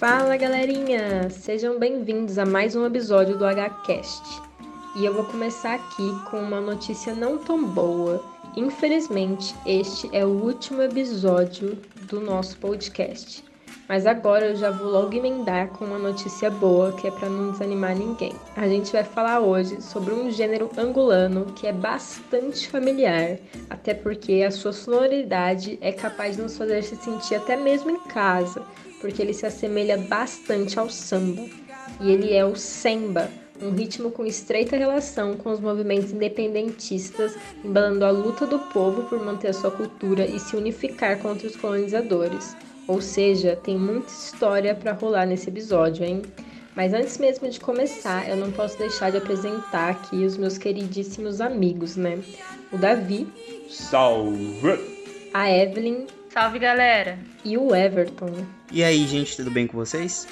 Fala galerinha! Sejam bem-vindos a mais um episódio do HCast. E eu vou começar aqui com uma notícia não tão boa. Infelizmente, este é o último episódio do nosso podcast. Mas agora eu já vou logo emendar com uma notícia boa que é para não desanimar ninguém. A gente vai falar hoje sobre um gênero angolano que é bastante familiar, até porque a sua sonoridade é capaz de nos fazer se sentir até mesmo em casa, porque ele se assemelha bastante ao samba. E ele é o semba, um ritmo com estreita relação com os movimentos independentistas, embalando a luta do povo por manter a sua cultura e se unificar contra os colonizadores. Ou seja, tem muita história para rolar nesse episódio, hein? Mas antes mesmo de começar, eu não posso deixar de apresentar aqui os meus queridíssimos amigos, né? O Davi. Salve! A Evelyn. Salve, galera! E o Everton. E aí, gente, tudo bem com vocês?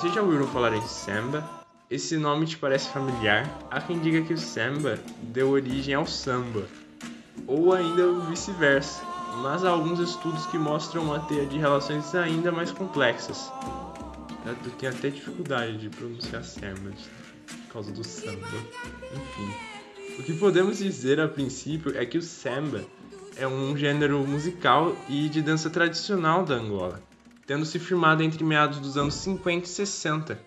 Vocês já ouviram falar em samba? Esse nome te parece familiar? Há quem diga que o samba deu origem ao samba, ou ainda vice-versa, mas há alguns estudos que mostram uma teia de relações ainda mais complexas. Eu tenho até dificuldade de pronunciar samba por causa do samba. Enfim, o que podemos dizer a princípio é que o samba é um gênero musical e de dança tradicional da Angola tendo se firmado entre meados dos anos 50 e 60,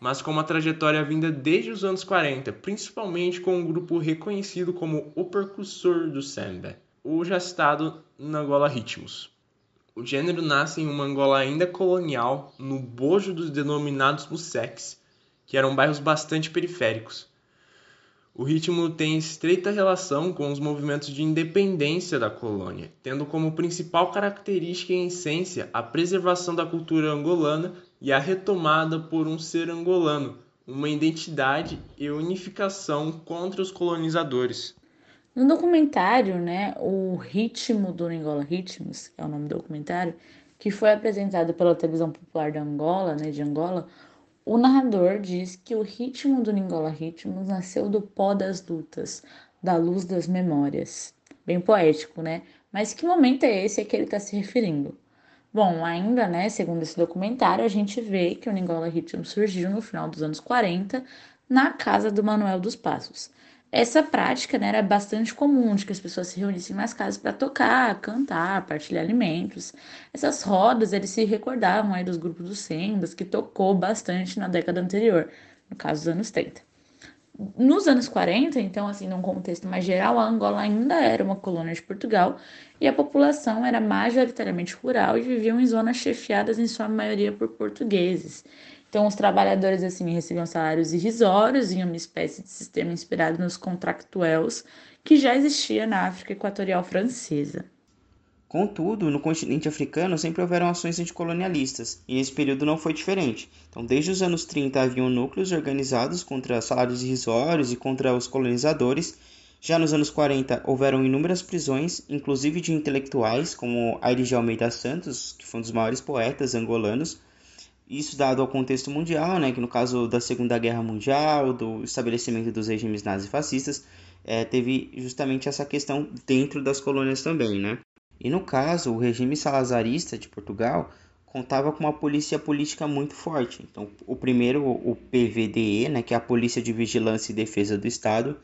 mas com uma trajetória vinda desde os anos 40, principalmente com um grupo reconhecido como o precursor do samba, o já citado Angola Ritmos. O gênero nasce em uma Angola ainda colonial, no bojo dos denominados museques, que eram bairros bastante periféricos. O ritmo tem estreita relação com os movimentos de independência da colônia, tendo como principal característica e essência a preservação da cultura angolana e a retomada por um ser angolano, uma identidade e unificação contra os colonizadores. No documentário, né, o Ritmo do Angola Ritmos, que é o nome do documentário, que foi apresentado pela televisão popular da Angola, né, de Angola, o narrador diz que o ritmo do Ningola Ritmos nasceu do pó das lutas, da luz das memórias. Bem poético, né? Mas que momento é esse a que ele está se referindo? Bom, ainda, né, segundo esse documentário, a gente vê que o Ningola Ritmo surgiu no final dos anos 40 na casa do Manuel dos Passos. Essa prática né, era bastante comum, de que as pessoas se reunissem nas casas para tocar, cantar, partilhar alimentos. Essas rodas, eles se recordavam aí dos grupos dos sembas, que tocou bastante na década anterior, no caso dos anos 30. Nos anos 40, então, assim, num contexto mais geral, a Angola ainda era uma colônia de Portugal e a população era majoritariamente rural e viviam em zonas chefiadas, em sua maioria, por portugueses. Então, os trabalhadores assim recebiam salários irrisórios em uma espécie de sistema inspirado nos contractuels que já existia na África Equatorial Francesa. Contudo, no continente africano sempre houveram ações anticolonialistas, e nesse período não foi diferente. Então, desde os anos 30 haviam núcleos organizados contra salários irrisórios e contra os colonizadores. Já nos anos 40 houveram inúmeras prisões, inclusive de intelectuais como Aires de Almeida Santos, que foi um dos maiores poetas angolanos, isso dado ao contexto mundial, né, que no caso da Segunda Guerra Mundial, do estabelecimento dos regimes nazifascistas, é, teve justamente essa questão dentro das colônias também, né? E no caso, o regime salazarista de Portugal contava com uma polícia política muito forte. Então, o primeiro, o PVDE, né, que é a Polícia de Vigilância e Defesa do Estado,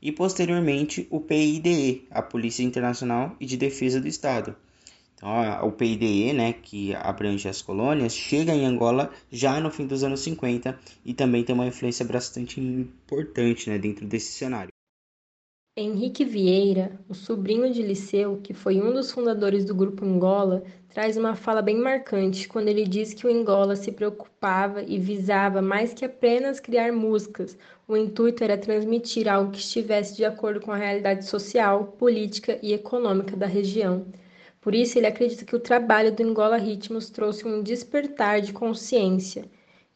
e posteriormente o PIDE, a Polícia Internacional e de Defesa do Estado. Então, o PIDE, né, que abrange as colônias, chega em Angola já no fim dos anos 50 e também tem uma influência bastante importante né, dentro desse cenário. Henrique Vieira, o sobrinho de Liceu, que foi um dos fundadores do grupo Angola, traz uma fala bem marcante quando ele diz que o Angola se preocupava e visava mais que apenas criar músicas. O intuito era transmitir algo que estivesse de acordo com a realidade social, política e econômica da região. Por isso, ele acredita que o trabalho do Angola Ritmos trouxe um despertar de consciência.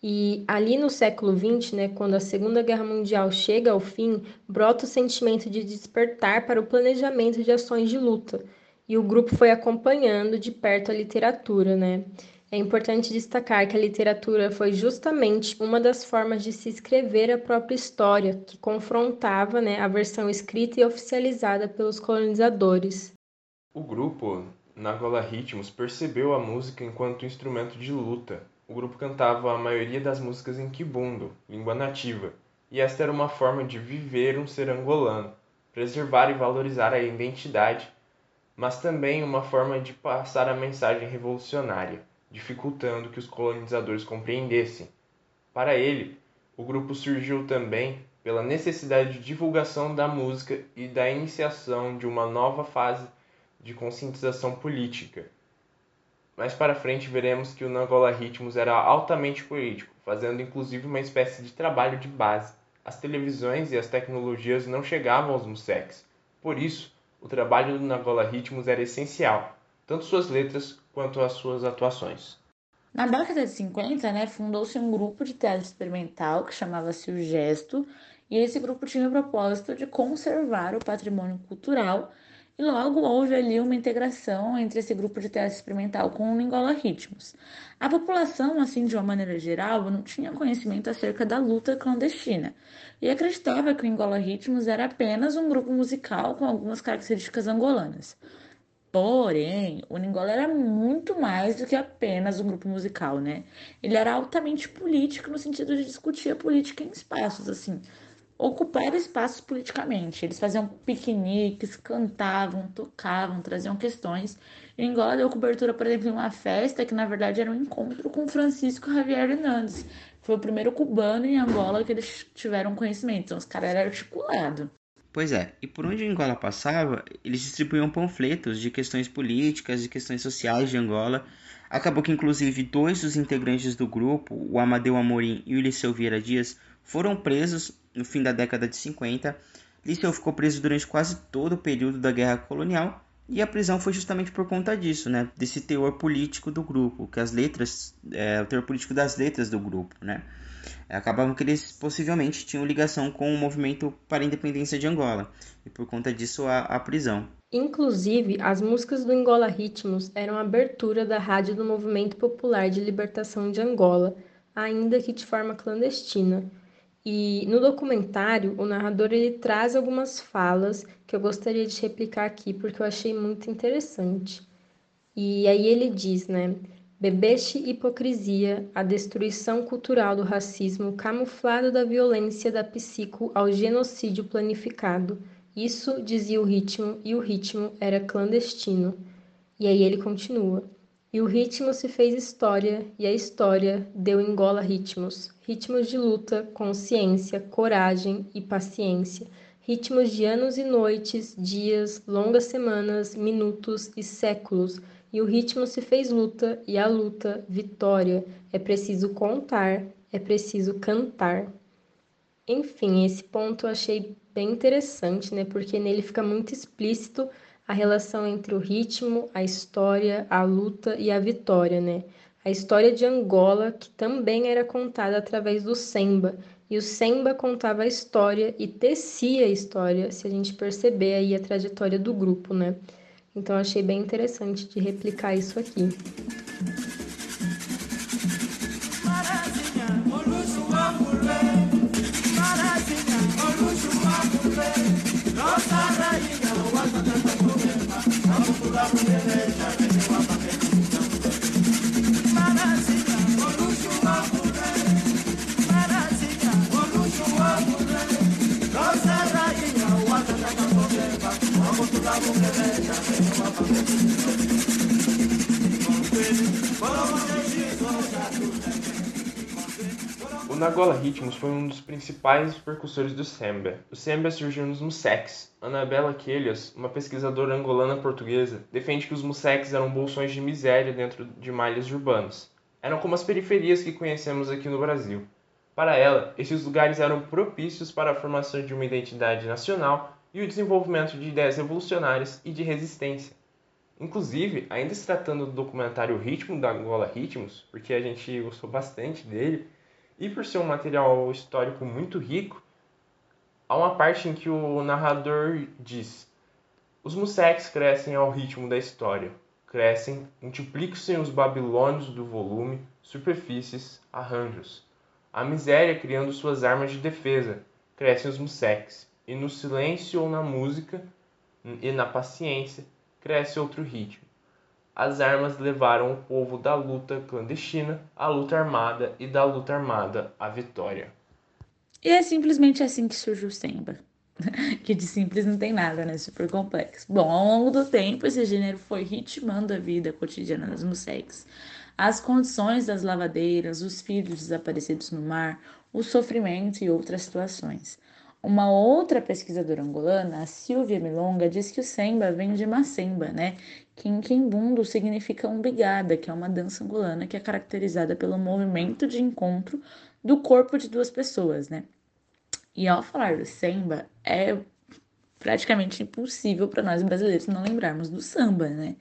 E ali no século XX, né, quando a Segunda Guerra Mundial chega ao fim, brota o sentimento de despertar para o planejamento de ações de luta. E o grupo foi acompanhando de perto a literatura, né? É importante destacar que a literatura foi justamente uma das formas de se escrever a própria história, que confrontava né, a versão escrita e oficializada pelos colonizadores. O grupo, Nagola Ritmos, percebeu a música enquanto instrumento de luta. O grupo cantava a maioria das músicas em kibundo, língua nativa, e esta era uma forma de viver um ser angolano, preservar e valorizar a identidade, mas também uma forma de passar a mensagem revolucionária dificultando que os colonizadores compreendessem. Para ele, o grupo surgiu também pela necessidade de divulgação da música e da iniciação de uma nova fase de conscientização política. Mais para frente veremos que o Nangola Ritmos era altamente político, fazendo inclusive uma espécie de trabalho de base. As televisões e as tecnologias não chegavam aos musecs. Por isso, o trabalho do Nangola Ritmos era essencial, tanto suas letras quanto às suas atuações. Na década de 50, né, fundou-se um grupo de teatro experimental que chamava-se o Gesto, e esse grupo tinha o propósito de conservar o patrimônio cultural, e logo houve ali uma integração entre esse grupo de teatro experimental com o Ningola Ritmos. A população, assim, de uma maneira geral, não tinha conhecimento acerca da luta clandestina, e acreditava que o Ningola Ritmos era apenas um grupo musical com algumas características angolanas. Porém, o Ningola era muito mais do que apenas um grupo musical, né? Ele era altamente político no sentido de discutir a política em espaços, assim, ocupar espaços politicamente. Eles faziam piqueniques, cantavam, tocavam, traziam questões. E Angola deu cobertura, por exemplo, em uma festa que na verdade era um encontro com Francisco Javier Hernandes. Foi o primeiro cubano em Angola que eles tiveram conhecimento. Então, os caras eram articulados. Pois é, e por onde Angola passava, eles distribuíam panfletos de questões políticas e questões sociais de Angola. Acabou que, inclusive, dois dos integrantes do grupo, o Amadeu Amorim e o Liceu Vieira Dias, foram presos no fim da década de 50. Liceu ficou preso durante quase todo o período da Guerra Colonial e a prisão foi justamente por conta disso, né? Desse teor político do grupo, que as letras, é, o teor político das letras do grupo, né? acabavam que eles possivelmente tinham ligação com o movimento para a independência de Angola, e por conta disso a, a prisão. Inclusive, as músicas do Angola Ritmos eram a abertura da rádio do Movimento Popular de Libertação de Angola, ainda que de forma clandestina. E no documentário, o narrador ele traz algumas falas que eu gostaria de replicar aqui porque eu achei muito interessante. E aí ele diz, né? Bebeste hipocrisia, a destruição cultural do racismo camuflado da violência da psico ao genocídio planificado. Isso dizia o ritmo, e o ritmo era clandestino. E aí ele continua. E o ritmo se fez história, e a história deu engola ritmos. Ritmos de luta, consciência, coragem e paciência. Ritmos de anos e noites, dias, longas semanas, minutos e séculos e o ritmo se fez luta, e a luta, vitória. É preciso contar, é preciso cantar. Enfim, esse ponto eu achei bem interessante, né? Porque nele fica muito explícito a relação entre o ritmo, a história, a luta e a vitória, né? A história de Angola, que também era contada através do semba, e o semba contava a história e tecia a história, se a gente perceber aí a trajetória do grupo, né? Então achei bem interessante de replicar isso aqui. O Nagola Ritmos foi um dos principais percussores do samba. O samba surgiu nos musex. Anabela Quelhas, uma pesquisadora angolana portuguesa, defende que os musex eram bolsões de miséria dentro de malhas urbanas. Eram como as periferias que conhecemos aqui no Brasil. Para ela, esses lugares eram propícios para a formação de uma identidade nacional e o desenvolvimento de ideias revolucionárias e de resistência. Inclusive, ainda se tratando do documentário Ritmo da Angola Ritmos, porque a gente gostou bastante dele, E por ser um material histórico muito rico, há uma parte em que o narrador diz: Os museques crescem ao ritmo da história, crescem, multiplicam-se os babilônios do volume, superfícies, arranjos. A miséria criando suas armas de defesa, crescem os museques, e no silêncio ou na música e na paciência cresce outro ritmo. As armas levaram o povo da luta clandestina à luta armada e da luta armada à vitória. E é simplesmente assim que surge o samba. que de simples não tem nada, né? Super complexo. Bom, ao longo do tempo, esse gênero foi ritmando a vida cotidiana das museques. As condições das lavadeiras, os filhos desaparecidos no mar, o sofrimento e outras situações. Uma outra pesquisadora angolana, a Silvia Milonga, diz que o samba vem de macemba, né? Que significa umbigada, que é uma dança angolana que é caracterizada pelo movimento de encontro do corpo de duas pessoas, né? E ao falar do samba, é praticamente impossível para nós brasileiros não lembrarmos do samba, né?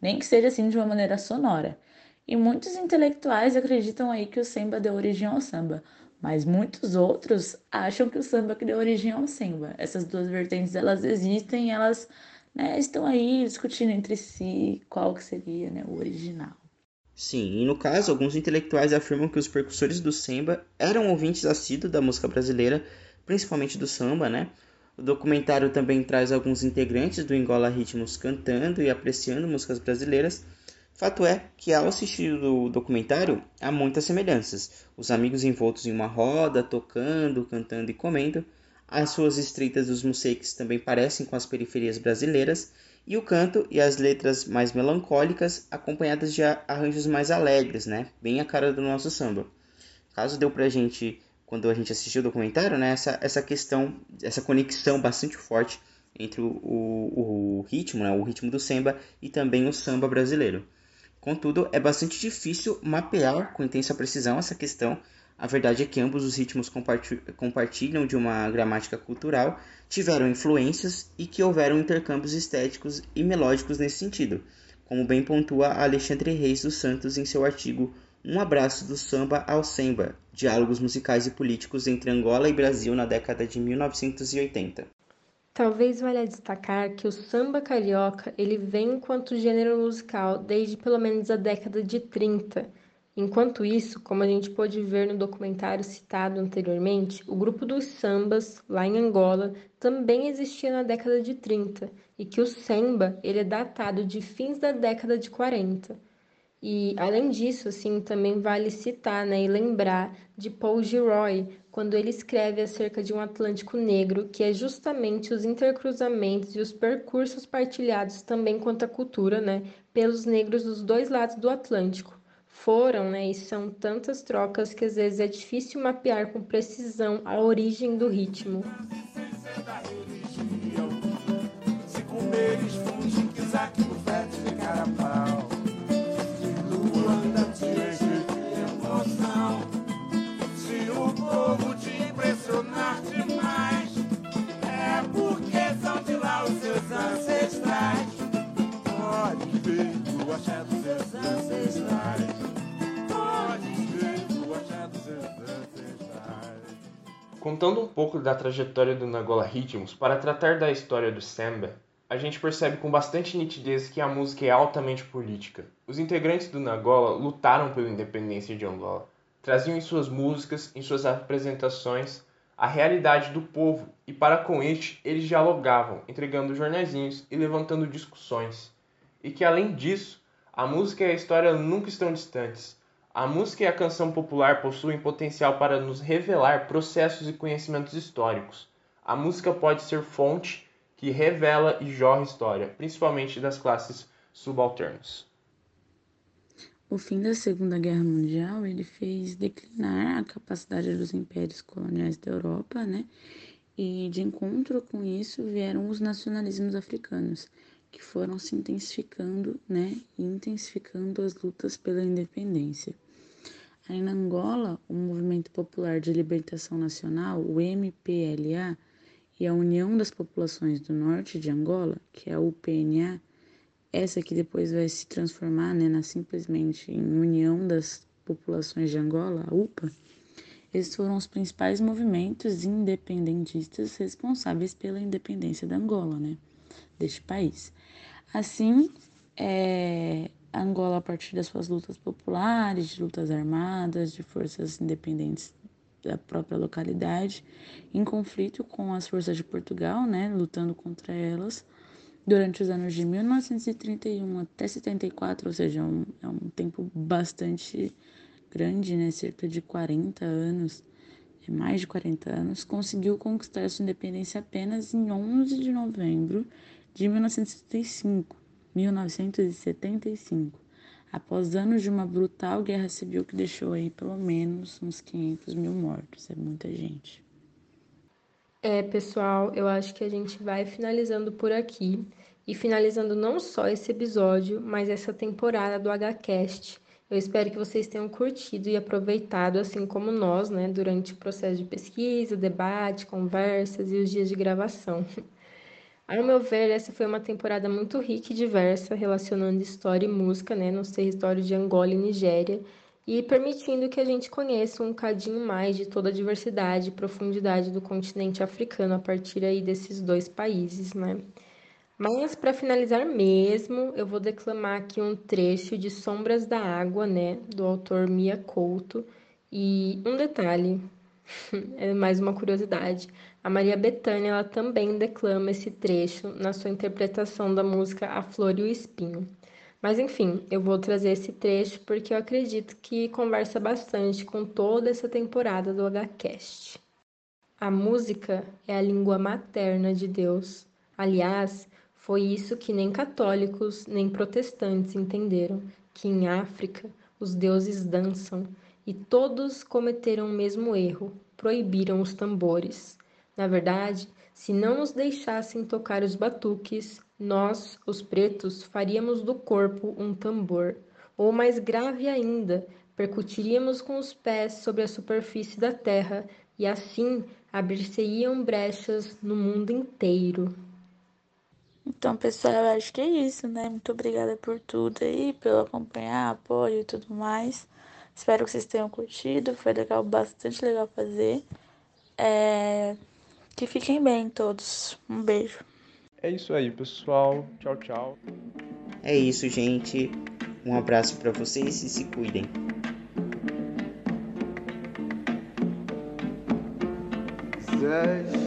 Nem que seja assim de uma maneira sonora. E muitos intelectuais acreditam aí que o samba deu origem ao samba mas muitos outros acham que o samba que deu origem ao samba. Essas duas vertentes elas existem, elas né, estão aí discutindo entre si qual que seria né, o original. Sim, e no caso, alguns intelectuais afirmam que os percussores do samba eram ouvintes assíduos da música brasileira, principalmente do samba, né? O documentário também traz alguns integrantes do Angola Ritmos cantando e apreciando músicas brasileiras, Fato é que ao assistir o documentário há muitas semelhanças. Os amigos envoltos em uma roda, tocando, cantando e comendo. As ruas estreitas dos museques também parecem com as periferias brasileiras. E o canto e as letras mais melancólicas, acompanhadas de arranjos mais alegres, né? Bem a cara do nosso samba. Caso deu pra gente, quando a gente assistiu o documentário, né? Essa, essa questão, essa conexão bastante forte entre o, o, o ritmo, né? O ritmo do samba e também o samba brasileiro. Contudo, é bastante difícil mapear com intensa precisão essa questão. A verdade é que ambos os ritmos compartilham de uma gramática cultural, tiveram influências e que houveram intercâmbios estéticos e melódicos nesse sentido, como bem pontua Alexandre Reis dos Santos em seu artigo Um Abraço do Samba ao Semba, Diálogos Musicais e Políticos entre Angola e Brasil na década de 1980. Talvez valha destacar que o samba carioca ele vem enquanto gênero musical desde pelo menos a década de 30. Enquanto isso, como a gente pôde ver no documentário citado anteriormente, o grupo dos sambas, lá em Angola, também existia na década de 30, e que o samba ele é datado de fins da década de 40. E além disso, assim, também vale citar né, e lembrar de Paul Gilroy, quando ele escreve acerca de um Atlântico Negro, que é justamente os intercruzamentos e os percursos partilhados também quanto à cultura, né, pelos negros dos dois lados do Atlântico. Foram, né, e são tantas trocas que às vezes é difícil mapear com precisão a origem do ritmo. Contando um pouco da trajetória do Nagola Ritmos, para tratar da história do samba, a gente percebe com bastante nitidez que a música é altamente política. Os integrantes do Nagola lutaram pela independência de Angola, traziam em suas músicas, em suas apresentações, a realidade do povo e para com este eles dialogavam, entregando jornaizinhos e levantando discussões. E que além disso, a música e a história nunca estão distantes, a música e a canção popular possuem potencial para nos revelar processos e conhecimentos históricos. A música pode ser fonte que revela e jorra história, principalmente das classes subalternas. O fim da Segunda Guerra Mundial ele fez declinar a capacidade dos impérios coloniais da Europa, né? E de encontro com isso vieram os nacionalismos africanos, que foram se intensificando, né? E intensificando as lutas pela independência. Aí na Angola, o Movimento Popular de Libertação Nacional, o MPLA, e a União das Populações do Norte de Angola, que é a UPNA, essa que depois vai se transformar né, na simplesmente em União das Populações de Angola, a UPA, Esses foram os principais movimentos independentistas responsáveis pela independência da Angola, né, deste país. Assim, é, Angola, a partir das suas lutas populares, de lutas armadas, de forças independentes da própria localidade, em conflito com as forças de Portugal, né, lutando contra elas, durante os anos de 1931 até 74, ou seja, é um, é um tempo bastante grande, né, cerca de 40 anos, é mais de 40 anos, conseguiu conquistar sua independência apenas em 11 de novembro de 1975, 1975, após anos de uma brutal guerra civil que deixou aí pelo menos uns 500 mil mortos, é muita gente. É, pessoal, eu acho que a gente vai finalizando por aqui e finalizando não só esse episódio, mas essa temporada do HCast. Eu espero que vocês tenham curtido e aproveitado, assim como nós, né, durante o processo de pesquisa, debate, conversas e os dias de gravação. Ao meu ver, essa foi uma temporada muito rica e diversa, relacionando história e música, né, nos territórios de Angola e Nigéria, e permitindo que a gente conheça um cadinho mais de toda a diversidade e profundidade do continente africano a partir aí desses dois países, né? Mas para finalizar mesmo, eu vou declamar aqui um trecho de Sombras da Água, né, do autor Mia Couto. E um detalhe, é mais uma curiosidade. A Maria Bethânia ela também declama esse trecho na sua interpretação da música A Flor e o Espinho. Mas enfim, eu vou trazer esse trecho porque eu acredito que conversa bastante com toda essa temporada do HCast. A música é a língua materna de Deus. Aliás, foi isso que nem católicos nem protestantes entenderam: que em África os deuses dançam e todos cometeram o mesmo erro, proibiram os tambores. Na verdade, se não nos deixassem tocar os batuques, nós, os pretos, faríamos do corpo um tambor, ou mais grave ainda, percutiríamos com os pés sobre a superfície da terra e assim abrir-se-iam brechas no mundo inteiro. Então, pessoal, eu acho que é isso, né? Muito obrigada por tudo aí, pelo acompanhar, apoio e tudo mais. Espero que vocês tenham curtido. Foi legal, bastante legal fazer. É... Que fiquem bem todos. Um beijo. É isso aí, pessoal. Tchau, tchau. É isso, gente. Um abraço para vocês e se cuidem. Zaji,